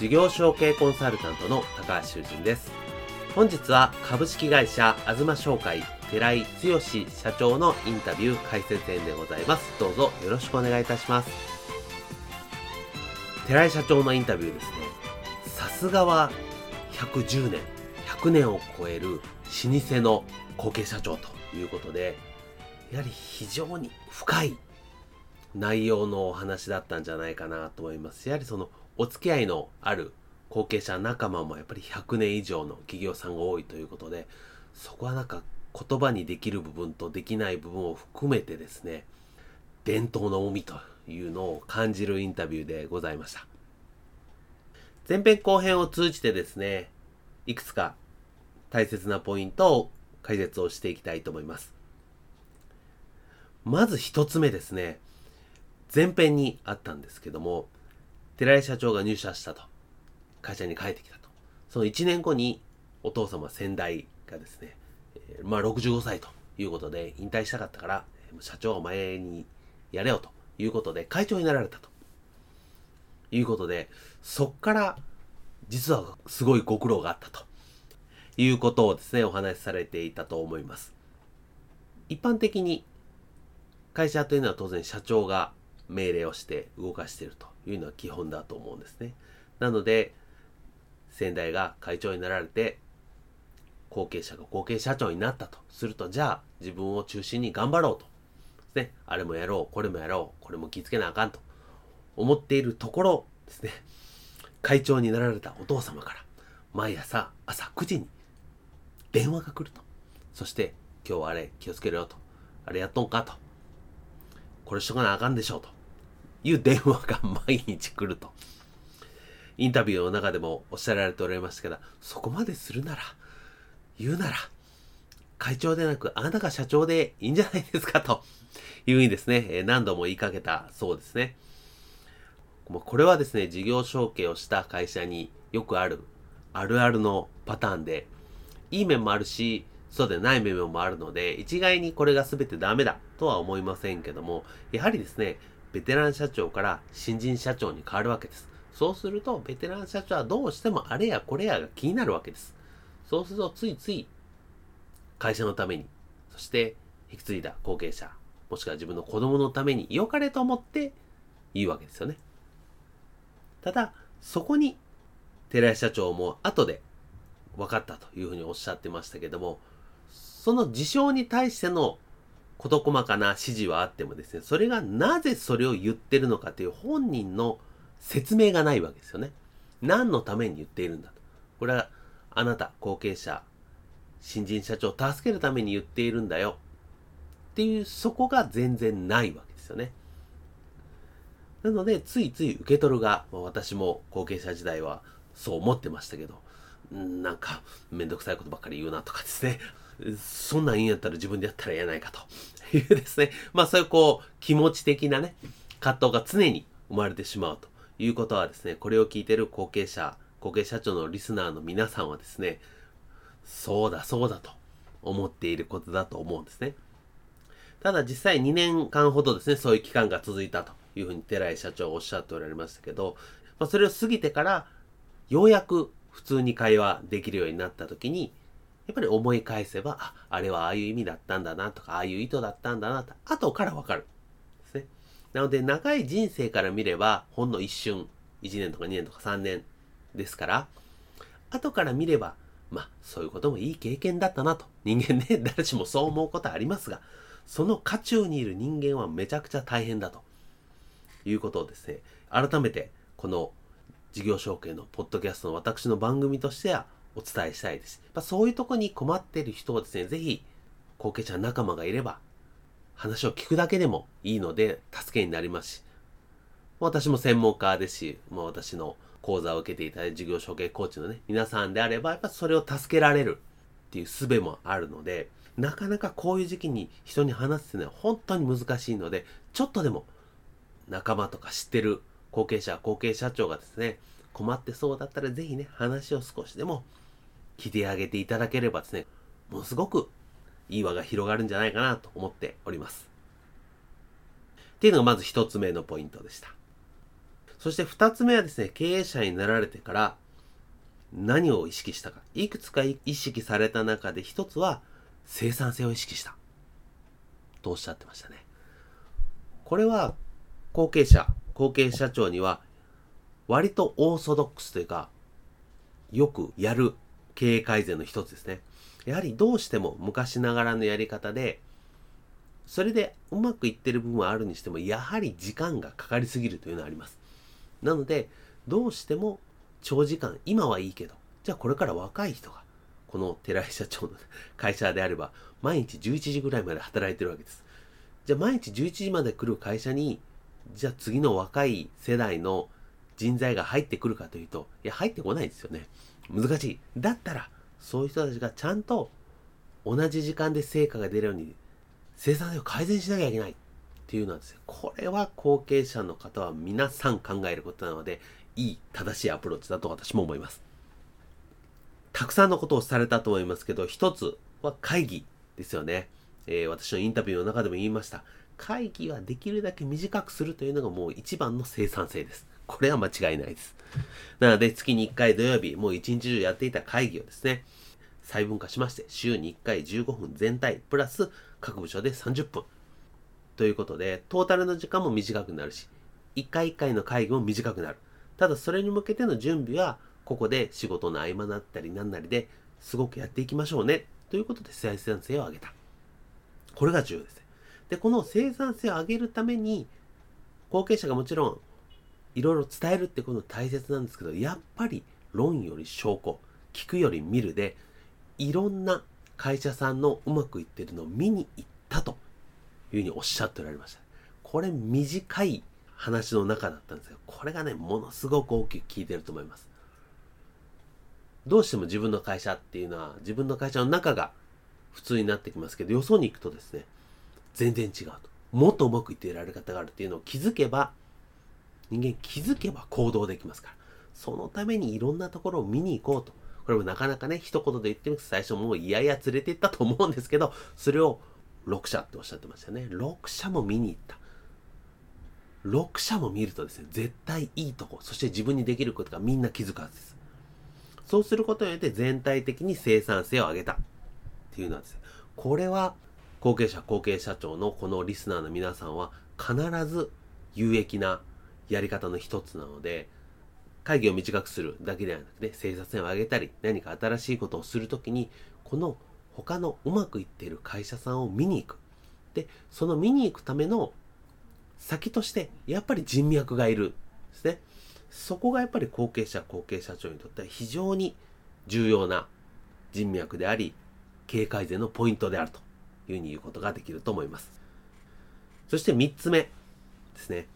事業承継コンサルタントの高橋修人です。本日は株式会社あずま商会寺井剛社長のインタビュー解説編でございます。どうぞよろしくお願いいたします。寺井社長のインタビューですね。さすがは110年、100年を超える老舗の後継社長ということで、やはり非常に深い内容のお話だったんじゃないかなと思います。やはりそのお付き合いのある後継者仲間もやっぱり100年以上の企業さんが多いということで、そこはなんか言葉にできる部分とできない部分を含めてですね、伝統の重みというのを感じるインタビューでございました。前編後編を通じてですね、いくつか大切なポイントを解説をしていきたいと思います。まず一つ目ですね、前編にあったんですけども、寺井社長が入社したと。会社に帰ってきたと。その1年後にお父様先代がですね、え、まあ65歳ということで引退したかったから、社長お前にやれよということで会長になられたと。いうことで、そっから実はすごいご苦労があったということをですね、お話しされていたと思います。一般的に会社というのは当然社長が命令をして動かしているというのは基本だと思うんですね。なので、先代が会長になられて、後継者が後継社長になったとすると、じゃあ自分を中心に頑張ろうと。ね、あれもやろう、これもやろう、これも気付けなあかんと思っているところですね、会長になられたお父様から、毎朝朝9時に電話が来ると。そして、今日はあれ気をつけろよと。あれやっとんかと。これしとかなあかんでしょうと。いう電話が毎日来ると。インタビューの中でもおっしゃられておられましたけど、そこまでするなら、言うなら、会長でなくあなたが社長でいいんじゃないですかというふうにですね、何度も言いかけたそうですね。これはですね、事業承継をした会社によくある、あるあるのパターンで、いい面もあるし、そうでない面もあるので、一概にこれが全てダメだとは思いませんけども、やはりですね、ベテラン社長から新人社長に変わるわけです。そうすると、ベテラン社長はどうしてもあれやこれやが気になるわけです。そうすると、ついつい会社のために、そして引き継いだ後継者、もしくは自分の子供のために良かれと思って言うわけですよね。ただ、そこに寺井社長も後で分かったというふうにおっしゃってましたけども、その事象に対しての事細かな指示はあってもですね、それがなぜそれを言ってるのかという本人の説明がないわけですよね。何のために言っているんだと。これはあなた、後継者、新人社長を助けるために言っているんだよ。っていう、そこが全然ないわけですよね。なので、ついつい受け取るが、私も後継者時代はそう思ってましたけど、なんか、めんどくさいことばっかり言うなとかですね。そんなんいいんやったら自分でやったらやないかと いうですね。まあそういうこう、気持ち的なね、葛藤が常に生まれてしまうということはですね、これを聞いてる後継者、後継社長のリスナーの皆さんはですね、そうだそうだと思っていることだと思うんですね。ただ実際2年間ほどですね、そういう期間が続いたというふうに寺井社長おっしゃっておられましたけど、まあ、それを過ぎてから、ようやく普通に会話できるようになった時に、やっぱり思い返せば、あ、あれはああいう意味だったんだなとか、ああいう意図だったんだなと、後からわかる。ですね。なので、長い人生から見れば、ほんの一瞬、1年とか2年とか3年ですから、後から見ればまあそういうこともいい経験だったなと。人間ね、誰しもそう思うことありますが、その渦中にいる人間はめちゃくちゃ大変だということをですね、改めてこの事業承継のポッドキャストの私の番組としてはお伝えしたいです。まあ、そういうとこに困っている人をですね、ぜひ後継者仲間がいれば話を聞くだけでもいいので助けになりますし、私も専門家ですし、もう私の講座を受けていただいた事業承継コーチのね、皆さんであれば、やっぱそれを助けられるっていう術もあるので、なかなかこういう時期に人に話すっていうのは本当に難しいので、ちょっとでも仲間とか知ってる後継者、後継社長がですね、困ってそうだったらぜひね、話を少しでも聞いてあげていただければですね、ものすごくいい輪が広がるんじゃないかなと思っております。っていうのがまず一つ目のポイントでした。そして二つ目はですね、経営者になられてから何を意識したか。いくつか意識された中で一つは生産性を意識した。とおっしゃってましたね。これは後継者、後継社長には割とオーソドックスというか、よくやる経営改善の一つですね。やはりどうしても昔ながらのやり方で、それでうまくいってる部分はあるにしても、やはり時間がかかりすぎるというのはあります。なので、どうしても長時間、今はいいけど、じゃあこれから若い人が、この寺井社長の 会社であれば、毎日11時ぐらいまで働いてるわけです。じゃあ毎日11時まで来る会社に、じゃあ次の若い世代の人材が入ってくるかというと、いや、入ってこないですよね。難しい。だったら、そういう人たちがちゃんと同じ時間で成果が出るように生産性を改善しなきゃいけないっていうのはですね、これは後継者の方は皆さん考えることなので、いい正しいアプローチだと私も思います。たくさんのことをされたと思いますけど、一つは会議ですよね。えー、私のインタビューの中でも言いました。会議はできるだけ短くするというのがもう一番の生産性です。これは間違いないです。なので、月に1回土曜日、もう一日中やっていた会議をですね、細分化しまして、週に1回15分全体、プラス各部署で30分。ということで、トータルの時間も短くなるし、1回1回の会議も短くなる。ただ、それに向けての準備は、ここで仕事の合間だったり何なりですごくやっていきましょうね。ということで、生産性を上げた。これが重要です。で、この生産性を上げるために、後継者がもちろんいろいろ伝えるってこと大切なんですけど、やっぱり論より証拠、聞くより見るで、いろんな会社さんのうまくいってるのを見に行ったというふうにおっしゃっておられました。これ短い話の中だったんですけど、これがね、ものすごく大きく効いてると思います。どうしても自分の会社っていうのは、自分の会社の中が普通になってきますけど、よそに行くとですね、全然違うと。もっとうまくいっていられ方があるっていうのを気づけば、人間気づけば行動できますから。そのためにいろんなところを見に行こうと。これもなかなかね、一言で言ってみると最初もういやいや連れて行ったと思うんですけど、それを6社っておっしゃってましたよね。6社も見に行った。6社も見るとですね、絶対いいとこ、そして自分にできることがみんな気づくはずです。そうすることによって全体的に生産性を上げたっていうのはですね、これは後継者、後継社長のこのリスナーの皆さんは必ず有益なやり方の一つなので、会議を短くするだけではなくて、生産性を上げたり、何か新しいことをするときに、この他のうまくいっている会社さんを見に行く。で、その見に行くための先として、やっぱり人脈がいる。ですね。そこがやっぱり後継者、後継社長にとっては非常に重要な人脈であり、経営改善のポイントであるというふうに言うことができると思います。そして3つ目ですね。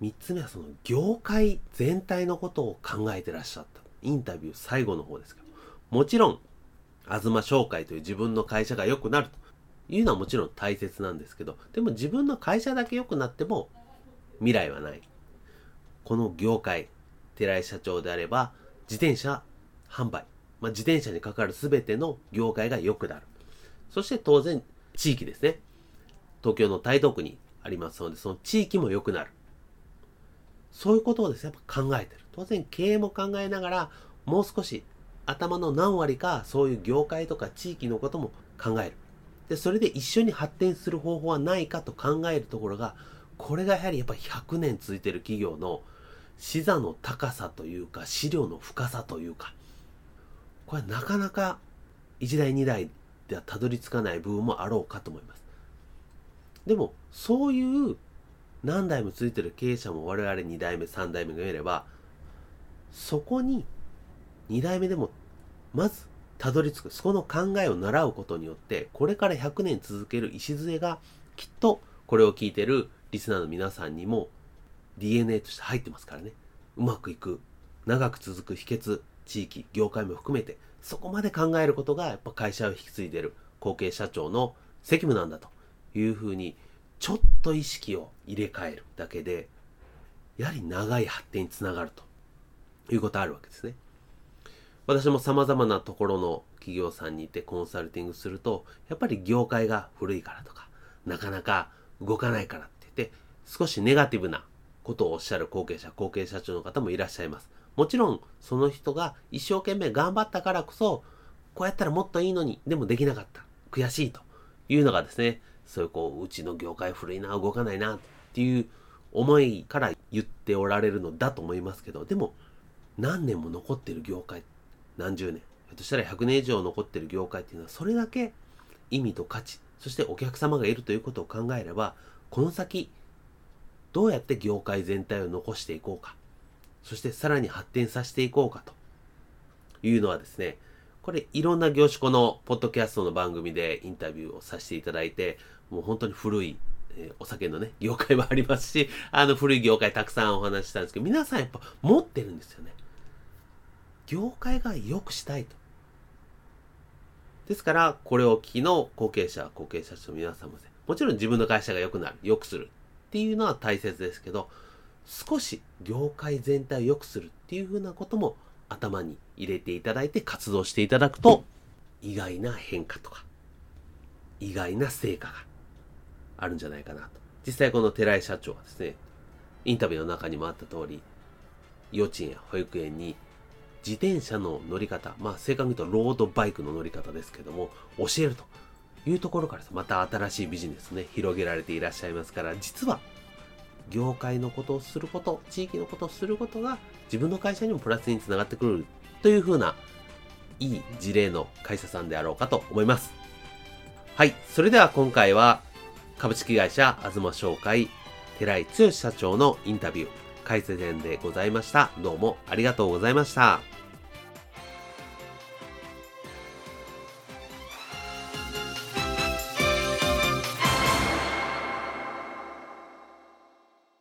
3つ目はその業界全体のことを考えてらっしゃった。インタビュー最後の方ですけど。もちろん、東商会という自分の会社が良くなるというのはもちろん大切なんですけど、でも自分の会社だけ良くなっても未来はない。この業界、寺井社長であれば、自転車販売、まあ、自転車にかかる全ての業界が良くなる。そして当然、地域ですね。東京の台東区にありますので、その地域も良くなる。そういうことをですね、やっぱ考えてる。当然経営も考えながら、もう少し頭の何割かそういう業界とか地域のことも考える。で、それで一緒に発展する方法はないかと考えるところが、これがやはりやっぱ100年続いてる企業の視座の高さというか、資料の深さというか、これはなかなか1代2代ではたどり着かない部分もあろうかと思いますでもそういう何代もついてる経営者も我々2代目3代目がいればそこに2代目でもまずたどり着くそこの考えを習うことによってこれから100年続ける礎がきっとこれを聞いてるリスナーの皆さんにも DNA として入ってますからね。うまくいく長く続く秘訣地域業界も含めてそこまで考えることがやっぱ会社を引き継いでる後継社長の責務なんだというふうにちょっと意識を入れ替えるだけでやはり長い発展につながるということあるわけですね。私も様々なところの企業さんにいてコンサルティングすると、やっぱり業界が古いからとか、なかなか動かないからって言って、少しネガティブなことをおっしゃる後継者、後継社長の方もいらっしゃいます。もちろん、その人が一生懸命頑張ったからこそ、こうやったらもっといいのに、でもできなかった。悔しいというのがですね、そういうこう、うちの業界古いな、動かないなっていう思いから言っておられるのだと思いますけど、でも、何年も残ってる業界、何十年、ひょっとしたら100年以上残ってる業界っていうのは、それだけ意味と価値、そしてお客様がいるということを考えれば、この先、どうやって業界全体を残していこうか、そしてさらに発展させていこうかというのはですね、これいろんな業種このポッドキャストの番組でインタビューをさせていただいて、もう本当に古い、えー、お酒のね、業界もありますし、あの古い業界たくさんお話ししたんですけど、皆さんやっぱ持ってるんですよね。業界が良くしたいと。ですから、これを機の後継者、後継者と皆さんもね、もちろん自分の会社が良くなる、良くするっていうのは大切ですけど、少し業界全体を良くするっていうふうなことも頭に入れていただいて活動していただくと、意外な変化とか、意外な成果があるんじゃないかなと。実際この寺井社長はですね、インタビューの中にもあった通り、幼稚園や保育園に自転車の乗り方、まあ正確に言うとロードバイクの乗り方ですけども、教えるというところからまた新しいビジネスね、広げられていらっしゃいますから、実は業界のことをすること、地域のことをすることが自分の会社にもプラスにつながってくるというふうな、いい事例の会社さんであろうかと思います。はい。それでは今回は株式会社あずま紹介寺井剛社長のインタビュー、解説編でございました。どうもありがとうございました。